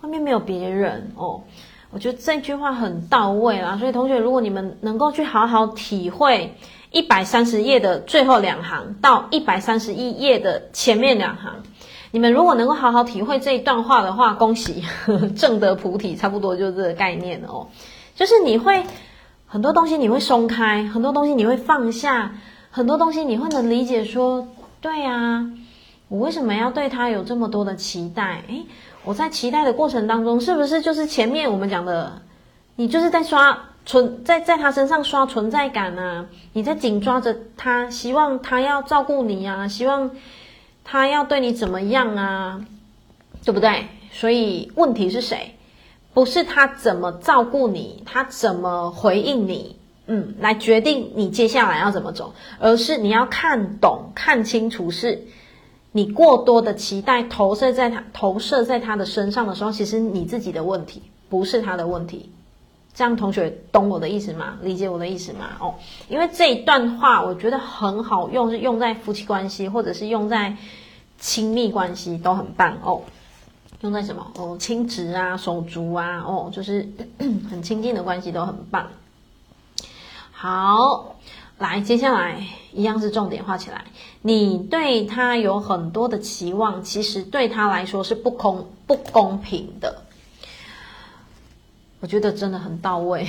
外面没有别人哦。我觉得这句话很到位啦，所以同学，如果你们能够去好好体会一百三十页的最后两行到一百三十一页的前面两行。你们如果能够好好体会这一段话的话，恭喜呵呵证得菩提，差不多就是这个概念哦。就是你会很多东西你会松开，很多东西你会放下，很多东西你会能理解说，对啊，我为什么要对他有这么多的期待？诶，我在期待的过程当中，是不是就是前面我们讲的，你就是在刷存在在他身上刷存在感啊？你在紧抓着他，希望他要照顾你啊，希望他要对你怎么样啊，对不对？所以问题是谁？不是他怎么照顾你，他怎么回应你，嗯，来决定你接下来要怎么走，而是你要看懂、看清楚，是你过多的期待投射在他投射在他的身上的时候，其实你自己的问题，不是他的问题。这样同学懂我的意思吗？理解我的意思吗？哦，因为这一段话我觉得很好用，是用在夫妻关系，或者是用在亲密关系都很棒哦。用在什么？哦，亲职啊，手足啊，哦，就是 很亲近的关系都很棒。好，来，接下来一样是重点画起来。你对他有很多的期望，其实对他来说是不公不公平的。我觉得真的很到位。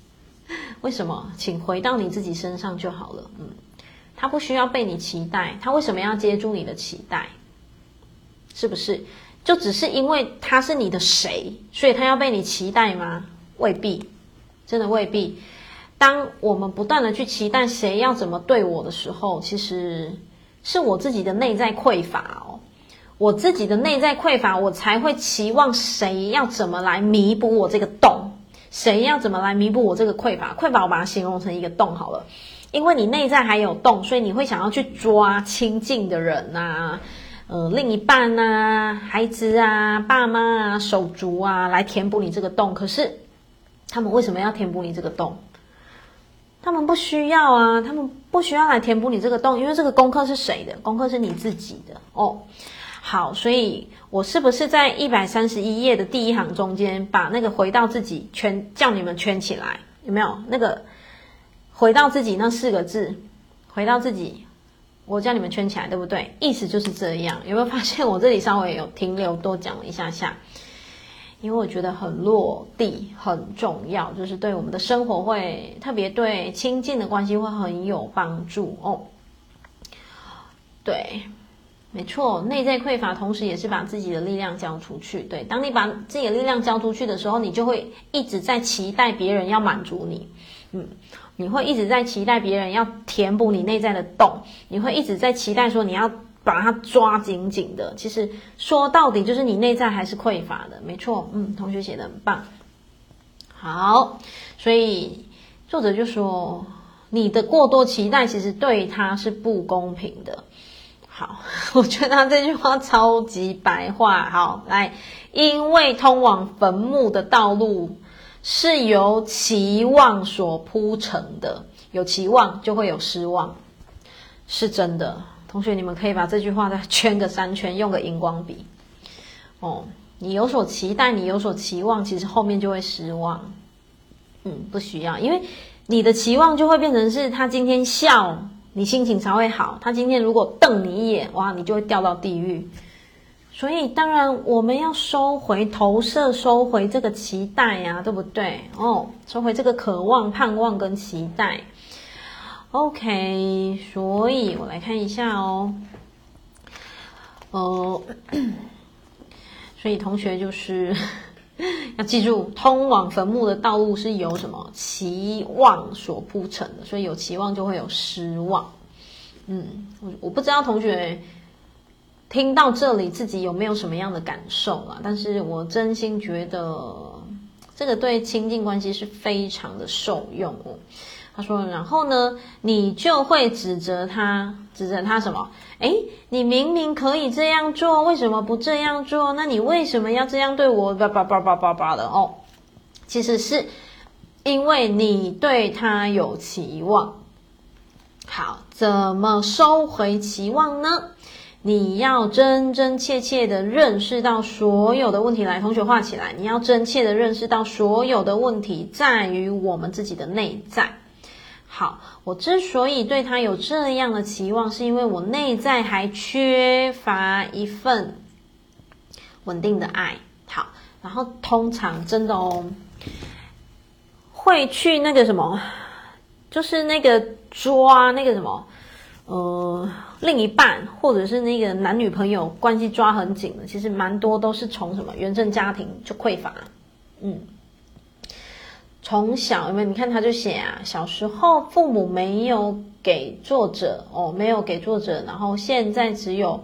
为什么？请回到你自己身上就好了。嗯，他不需要被你期待，他为什么要接住你的期待？是不是？就只是因为他是你的谁，所以他要被你期待吗？未必，真的未必。当我们不断的去期待谁要怎么对我的时候，其实是我自己的内在匮乏哦。我自己的内在匮乏，我才会期望谁要怎么来弥补我这个洞，谁要怎么来弥补我这个匮乏？匮乏我把它形容成一个洞好了，因为你内在还有洞，所以你会想要去抓亲近的人呐、啊。呃，另一半啊，孩子啊，爸妈啊，手足啊，来填补你这个洞。可是，他们为什么要填补你这个洞？他们不需要啊，他们不需要来填补你这个洞，因为这个功课是谁的？功课是你自己的哦。好，所以我是不是在一百三十一页的第一行中间，把那个回到自己圈，叫你们圈起来？有没有那个回到自己那四个字？回到自己。我叫你们圈起来，对不对？意思就是这样。有没有发现我这里稍微有停留，多讲一下下？因为我觉得很落地，很重要，就是对我们的生活会特别对亲近的关系会很有帮助哦。对，没错，内在匮乏，同时也是把自己的力量交出去。对，当你把自己的力量交出去的时候，你就会一直在期待别人要满足你。嗯。你会一直在期待别人要填补你内在的洞，你会一直在期待说你要把它抓紧紧的。其实说到底就是你内在还是匮乏的，没错。嗯，同学写得很棒。好，所以作者就说你的过多期待其实对他是不公平的。好，我觉得他这句话超级白话。好，来，因为通往坟墓的道路。是由期望所铺成的，有期望就会有失望，是真的。同学，你们可以把这句话再圈个三圈，用个荧光笔。哦，你有所期待，你有所期望，其实后面就会失望。嗯，不需要，因为你的期望就会变成是他今天笑，你心情才会好；他今天如果瞪你一眼，哇，你就会掉到地狱。所以，当然我们要收回投射，收回这个期待呀、啊，对不对？哦，收回这个渴望、盼望跟期待。OK，所以我来看一下哦。哦、所以同学就是 要记住，通往坟墓的道路是由什么期望所铺成的，所以有期望就会有失望。嗯，我我不知道同学。听到这里，自己有没有什么样的感受啊？但是我真心觉得这个对亲近关系是非常的受用哦。他说，然后呢，你就会指责他，指责他什么？诶，你明明可以这样做，为什么不这样做？那你为什么要这样对我？叭叭叭叭叭叭的哦。其实是因为你对他有期望。好，怎么收回期望呢？你要真真切切的认识到所有的问题，来，同学画起来。你要真切的认识到所有的问题在于我们自己的内在。好，我之所以对他有这样的期望，是因为我内在还缺乏一份稳定的爱。好，然后通常真的哦，会去那个什么，就是那个抓那个什么，呃，另一半或者是那个男女朋友关系抓很紧的，其实蛮多都是从什么原生家庭就匮乏，嗯。从小，有没有你看他就写啊，小时候父母没有给作者哦，没有给作者，然后现在只有，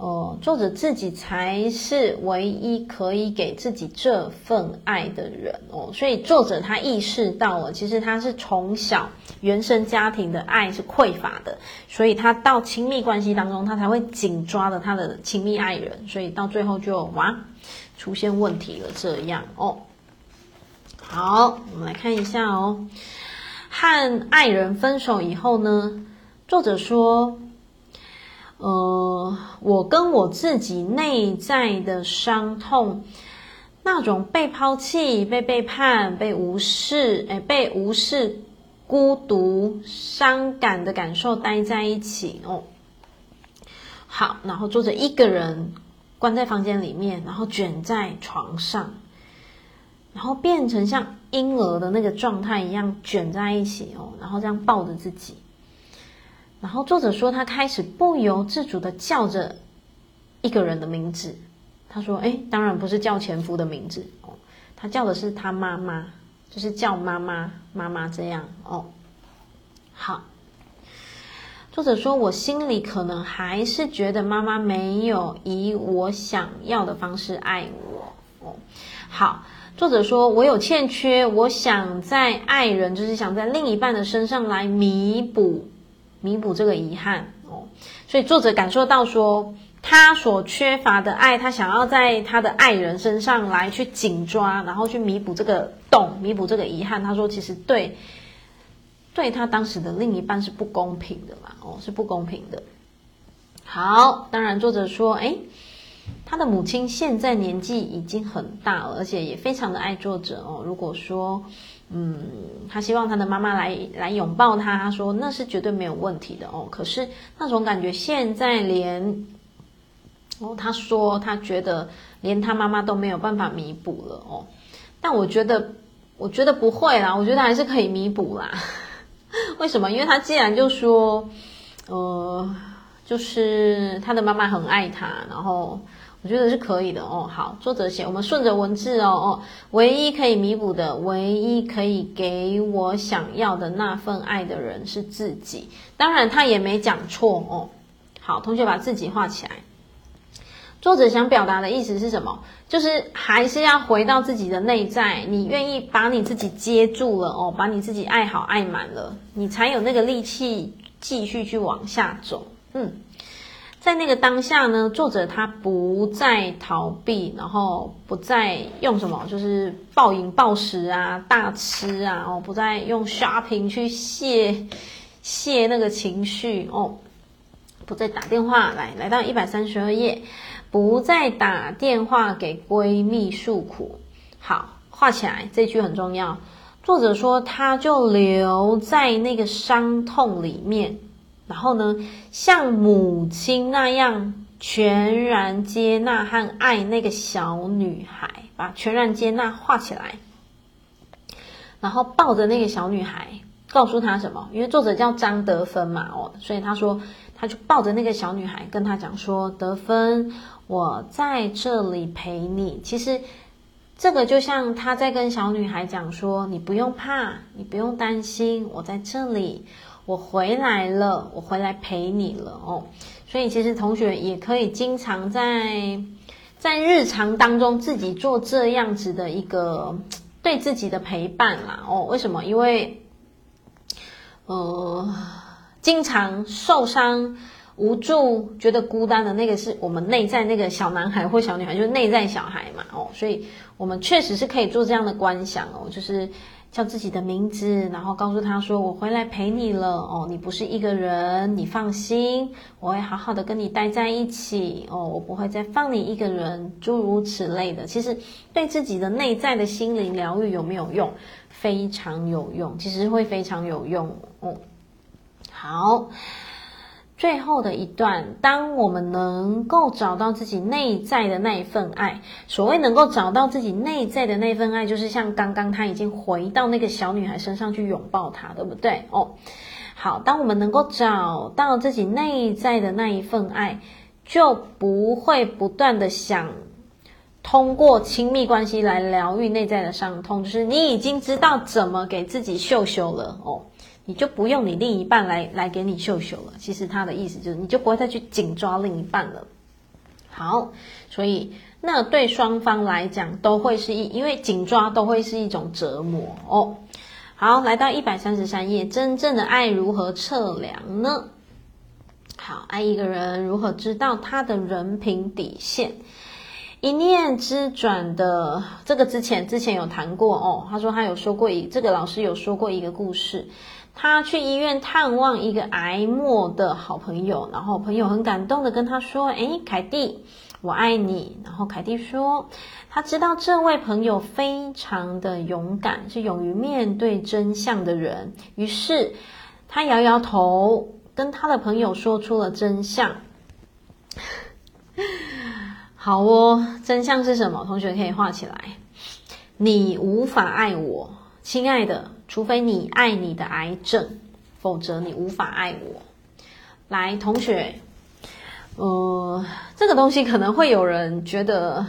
呃，作者自己才是唯一可以给自己这份爱的人哦，所以作者他意识到了，其实他是从小原生家庭的爱是匮乏的，所以他到亲密关系当中，他才会紧抓着他的亲密爱人，所以到最后就哇出现问题了，这样哦。好，我们来看一下哦。和爱人分手以后呢，作者说：“呃，我跟我自己内在的伤痛，那种被抛弃、被背叛、被无视，哎，被无视、孤独、伤感的感受待在一起哦。”好，然后作者一个人关在房间里面，然后卷在床上。然后变成像婴儿的那个状态一样卷在一起哦，然后这样抱着自己。然后作者说，他开始不由自主的叫着一个人的名字。他说：“哎，当然不是叫前夫的名字哦，他叫的是他妈妈，就是叫妈妈妈妈这样哦。”好，作者说，我心里可能还是觉得妈妈没有以我想要的方式爱我哦。好。作者说：“我有欠缺，我想在爱人，就是想在另一半的身上来弥补，弥补这个遗憾哦。所以作者感受到说，他所缺乏的爱，他想要在他的爱人身上来去紧抓，然后去弥补这个洞，弥补这个遗憾。他说，其实对，对他当时的另一半是不公平的嘛，哦，是不公平的。好，当然作者说，诶他的母亲现在年纪已经很大了，而且也非常的爱作者哦。如果说，嗯，他希望他的妈妈来来拥抱他，说那是绝对没有问题的哦。可是那种感觉现在连，哦，他说他觉得连他妈妈都没有办法弥补了哦。但我觉得，我觉得不会啦，我觉得还是可以弥补啦。为什么？因为他既然就说，呃，就是他的妈妈很爱他，然后。我觉得是可以的哦。好，作者写，我们顺着文字哦哦，唯一可以弥补的，唯一可以给我想要的那份爱的人是自己。当然，他也没讲错哦。好，同学把自己画起来。作者想表达的意思是什么？就是还是要回到自己的内在，你愿意把你自己接住了哦，把你自己爱好爱满了，你才有那个力气继续去往下走。嗯。在那个当下呢，作者他不再逃避，然后不再用什么，就是暴饮暴食啊、大吃啊，哦，不再用 shopping 去泄泄那个情绪哦，不再打电话来，来到一百三十二页，不再打电话给闺蜜诉苦。好，画起来，这句很重要。作者说，他就留在那个伤痛里面。然后呢，像母亲那样全然接纳和爱那个小女孩，把全然接纳画起来，然后抱着那个小女孩，告诉她什么？因为作者叫张德芬嘛，哦，所以他说，他就抱着那个小女孩，跟她讲说：“德芬，我在这里陪你。”其实，这个就像他在跟小女孩讲说：“你不用怕，你不用担心，我在这里。”我回来了，我回来陪你了哦。所以其实同学也可以经常在在日常当中自己做这样子的一个对自己的陪伴啦哦。为什么？因为呃，经常受伤、无助、觉得孤单的那个是我们内在那个小男孩或小女孩，就是内在小孩嘛哦。所以我们确实是可以做这样的观想哦，就是。叫自己的名字，然后告诉他说：“我回来陪你了哦，你不是一个人，你放心，我会好好的跟你待在一起哦，我不会再放你一个人，诸如此类的。其实对自己的内在的心灵疗愈有没有用？非常有用，其实会非常有用哦。好，最后的一段，当我们能够找到自己内在的那一份爱，所谓能够找到自己内在的那份爱，就是像刚刚他已经回到那个小女孩身上去拥抱她，对不对？哦，好，当我们能够找到自己内在的那一份爱，就不会不断的想通过亲密关系来疗愈内在的伤痛，就是你已经知道怎么给自己秀秀了哦。你就不用你另一半来来给你秀秀了。其实他的意思就是，你就不会再去紧抓另一半了。好，所以那对双方来讲都会是一，因为紧抓都会是一种折磨哦。好，来到一百三十三页，真正的爱如何测量呢？好，爱一个人如何知道他的人品底线？一念之转的这个之前之前有谈过哦。他说他有说过一，这个老师有说过一个故事。他去医院探望一个癌末的好朋友，然后朋友很感动的跟他说：“诶，凯蒂，我爱你。”然后凯蒂说：“他知道这位朋友非常的勇敢，是勇于面对真相的人。”于是他摇摇头，跟他的朋友说出了真相。好哦，真相是什么？同学可以画起来。你无法爱我，亲爱的。除非你爱你的癌症，否则你无法爱我。来，同学，呃，这个东西可能会有人觉得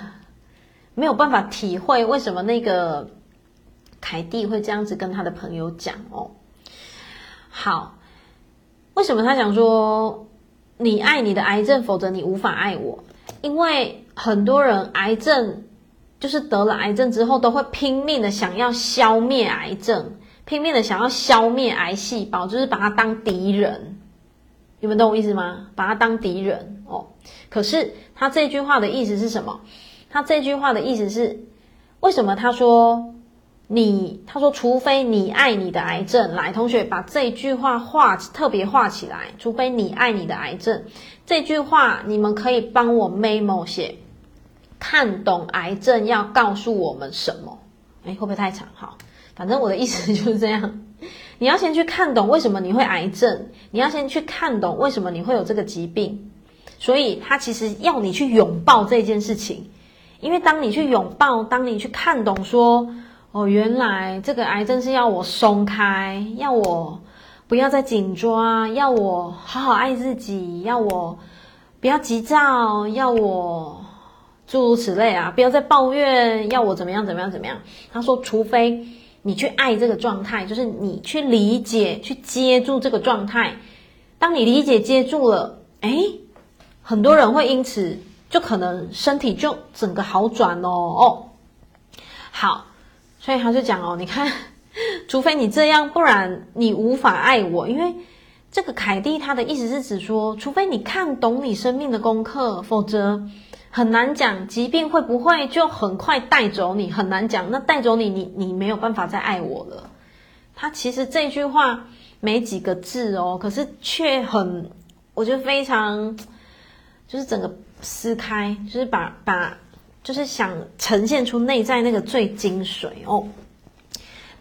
没有办法体会，为什么那个凯蒂会这样子跟他的朋友讲哦。好，为什么他讲说你爱你的癌症，否则你无法爱我？因为很多人癌症就是得了癌症之后，都会拼命的想要消灭癌症。拼命的想要消灭癌细胞，就是把它当敌人，你们懂我意思吗？把它当敌人哦。可是他这句话的意思是什么？他这句话的意思是，为什么他说你？他说，除非你爱你的癌症，来，同学把这句话画特别画起来。除非你爱你的癌症，这句话你们可以帮我 memo 写，看懂癌症要告诉我们什么？哎，会不会太长？好。反正我的意思就是这样，你要先去看懂为什么你会癌症，你要先去看懂为什么你会有这个疾病，所以他其实要你去拥抱这件事情，因为当你去拥抱，当你去看懂说，哦，原来这个癌症是要我松开，要我不要再紧抓，要我好好爱自己，要我不要急躁，要我诸如此类啊，不要再抱怨，要我怎么样怎么样怎么样。他说，除非。你去爱这个状态，就是你去理解、去接住这个状态。当你理解、接住了，诶，很多人会因此就可能身体就整个好转哦哦。好，所以他就讲哦，你看，除非你这样，不然你无法爱我。因为这个凯蒂他的意思是指说，除非你看懂你生命的功课，否则。很难讲，疾病会不会就很快带走你？很难讲。那带走你，你你没有办法再爱我了。他其实这句话没几个字哦，可是却很，我觉得非常，就是整个撕开，就是把把，就是想呈现出内在那个最精髓哦。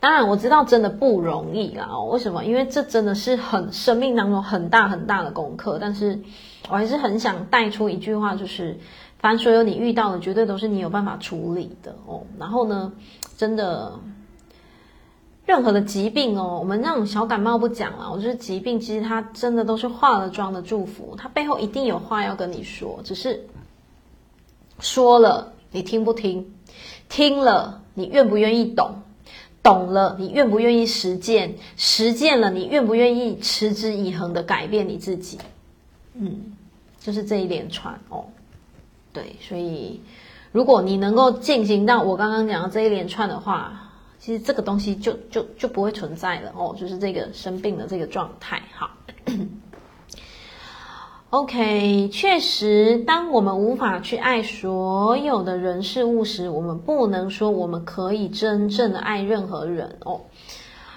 当然我知道真的不容易啦哦。为什么？因为这真的是很生命当中很大很大的功课。但是我还是很想带出一句话，就是。凡所有你遇到的，绝对都是你有办法处理的哦。然后呢，真的，任何的疾病哦，我们那种小感冒不讲了。我觉得疾病其实它真的都是化了妆的祝福，它背后一定有话要跟你说，只是说了你听不听，听了你愿不愿意懂，懂了你愿不愿意实践，实践了你愿不愿意持之以恒的改变你自己。嗯，就是这一连串哦。对，所以如果你能够进行到我刚刚讲的这一连串的话，其实这个东西就就就不会存在了哦，就是这个生病的这个状态。好，OK，确实，当我们无法去爱所有的人事物时，我们不能说我们可以真正的爱任何人哦。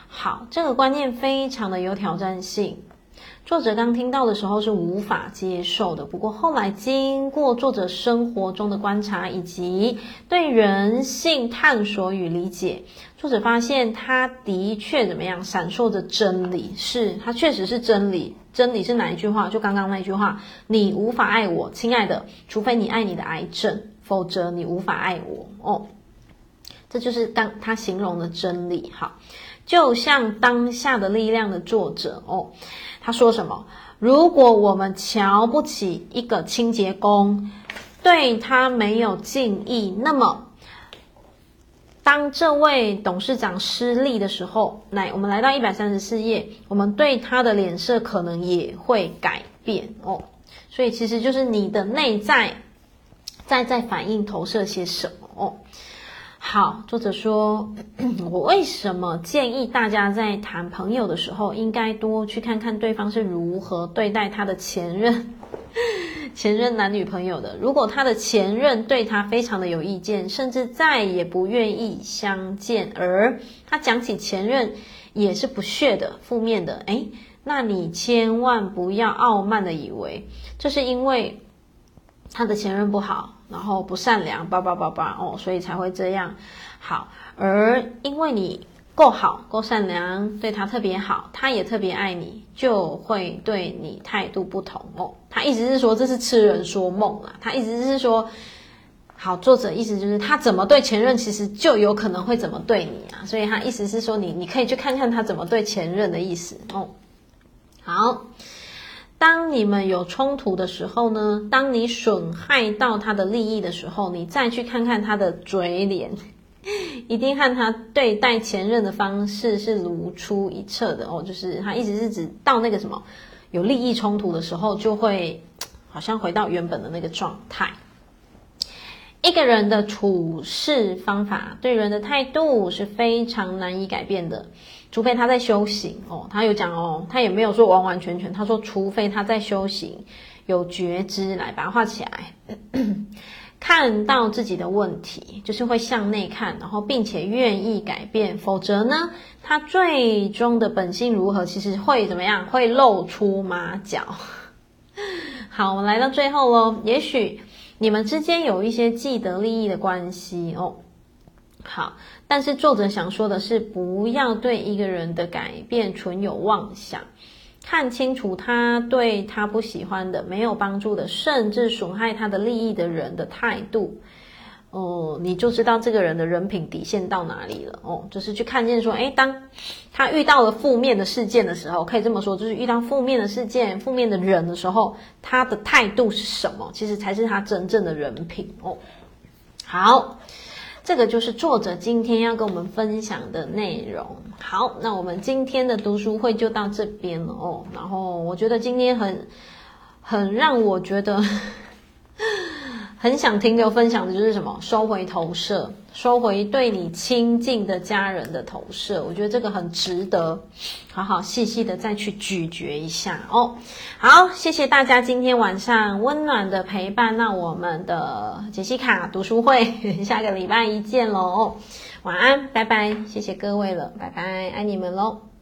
好，这个观念非常的有挑战性。作者刚听到的时候是无法接受的，不过后来经过作者生活中的观察以及对人性探索与理解，作者发现他的确怎么样闪烁着真理，是他确实是真理，真理是哪一句话？就刚刚那句话，你无法爱我，亲爱的，除非你爱你的癌症，否则你无法爱我。哦，这就是当他形容的真理。好，就像当下的力量的作者哦，他说什么？如果我们瞧不起一个清洁工，对他没有敬意，那么。当这位董事长失利的时候，来，我们来到一百三十四页，我们对他的脸色可能也会改变哦。所以其实就是你的内在在在反映投射些什么哦。好，作者说，我为什么建议大家在谈朋友的时候，应该多去看看对方是如何对待他的前任。前任男女朋友的，如果他的前任对他非常的有意见，甚至再也不愿意相见，而他讲起前任也是不屑的、负面的，诶，那你千万不要傲慢的以为这是因为他的前任不好，然后不善良，叭叭叭叭哦，所以才会这样。好，而因为你。够好，够善良，对他特别好，他也特别爱你，就会对你态度不同哦。他意思是说，这是痴人说梦啦。他意思是说，好，作者意思就是他怎么对前任，其实就有可能会怎么对你啊。所以他意思是说你，你你可以去看看他怎么对前任的意思哦。好，当你们有冲突的时候呢，当你损害到他的利益的时候，你再去看看他的嘴脸。一定和他对待前任的方式是如出一辙的哦，就是他一直是指到那个什么有利益冲突的时候，就会好像回到原本的那个状态。一个人的处事方法、对人的态度是非常难以改变的，除非他在修行哦。他有讲哦，他也没有说完完全全，他说除非他在修行，有觉知，来把它画起来。看到自己的问题，就是会向内看，然后并且愿意改变，否则呢，他最终的本性如何，其实会怎么样？会露出马脚。好，我们来到最后喽。也许你们之间有一些既得利益的关系哦。好，但是作者想说的是，不要对一个人的改变存有妄想。看清楚他对他不喜欢的、没有帮助的，甚至损害他的利益的人的态度，哦，你就知道这个人的人品底线到哪里了哦。就是去看见说，诶，当他遇到了负面的事件的时候，可以这么说，就是遇到负面的事件、负面的人的时候，他的态度是什么？其实才是他真正的人品哦。好。这个就是作者今天要跟我们分享的内容。好，那我们今天的读书会就到这边了哦。然后我觉得今天很很让我觉得。很想停留分享的就是什么？收回投射，收回对你亲近的家人的投射。我觉得这个很值得，好好细细的再去咀嚼一下哦。好，谢谢大家今天晚上温暖的陪伴。那我们的洁西卡读书会 下个礼拜一见喽。晚安，拜拜，谢谢各位了，拜拜，爱你们喽。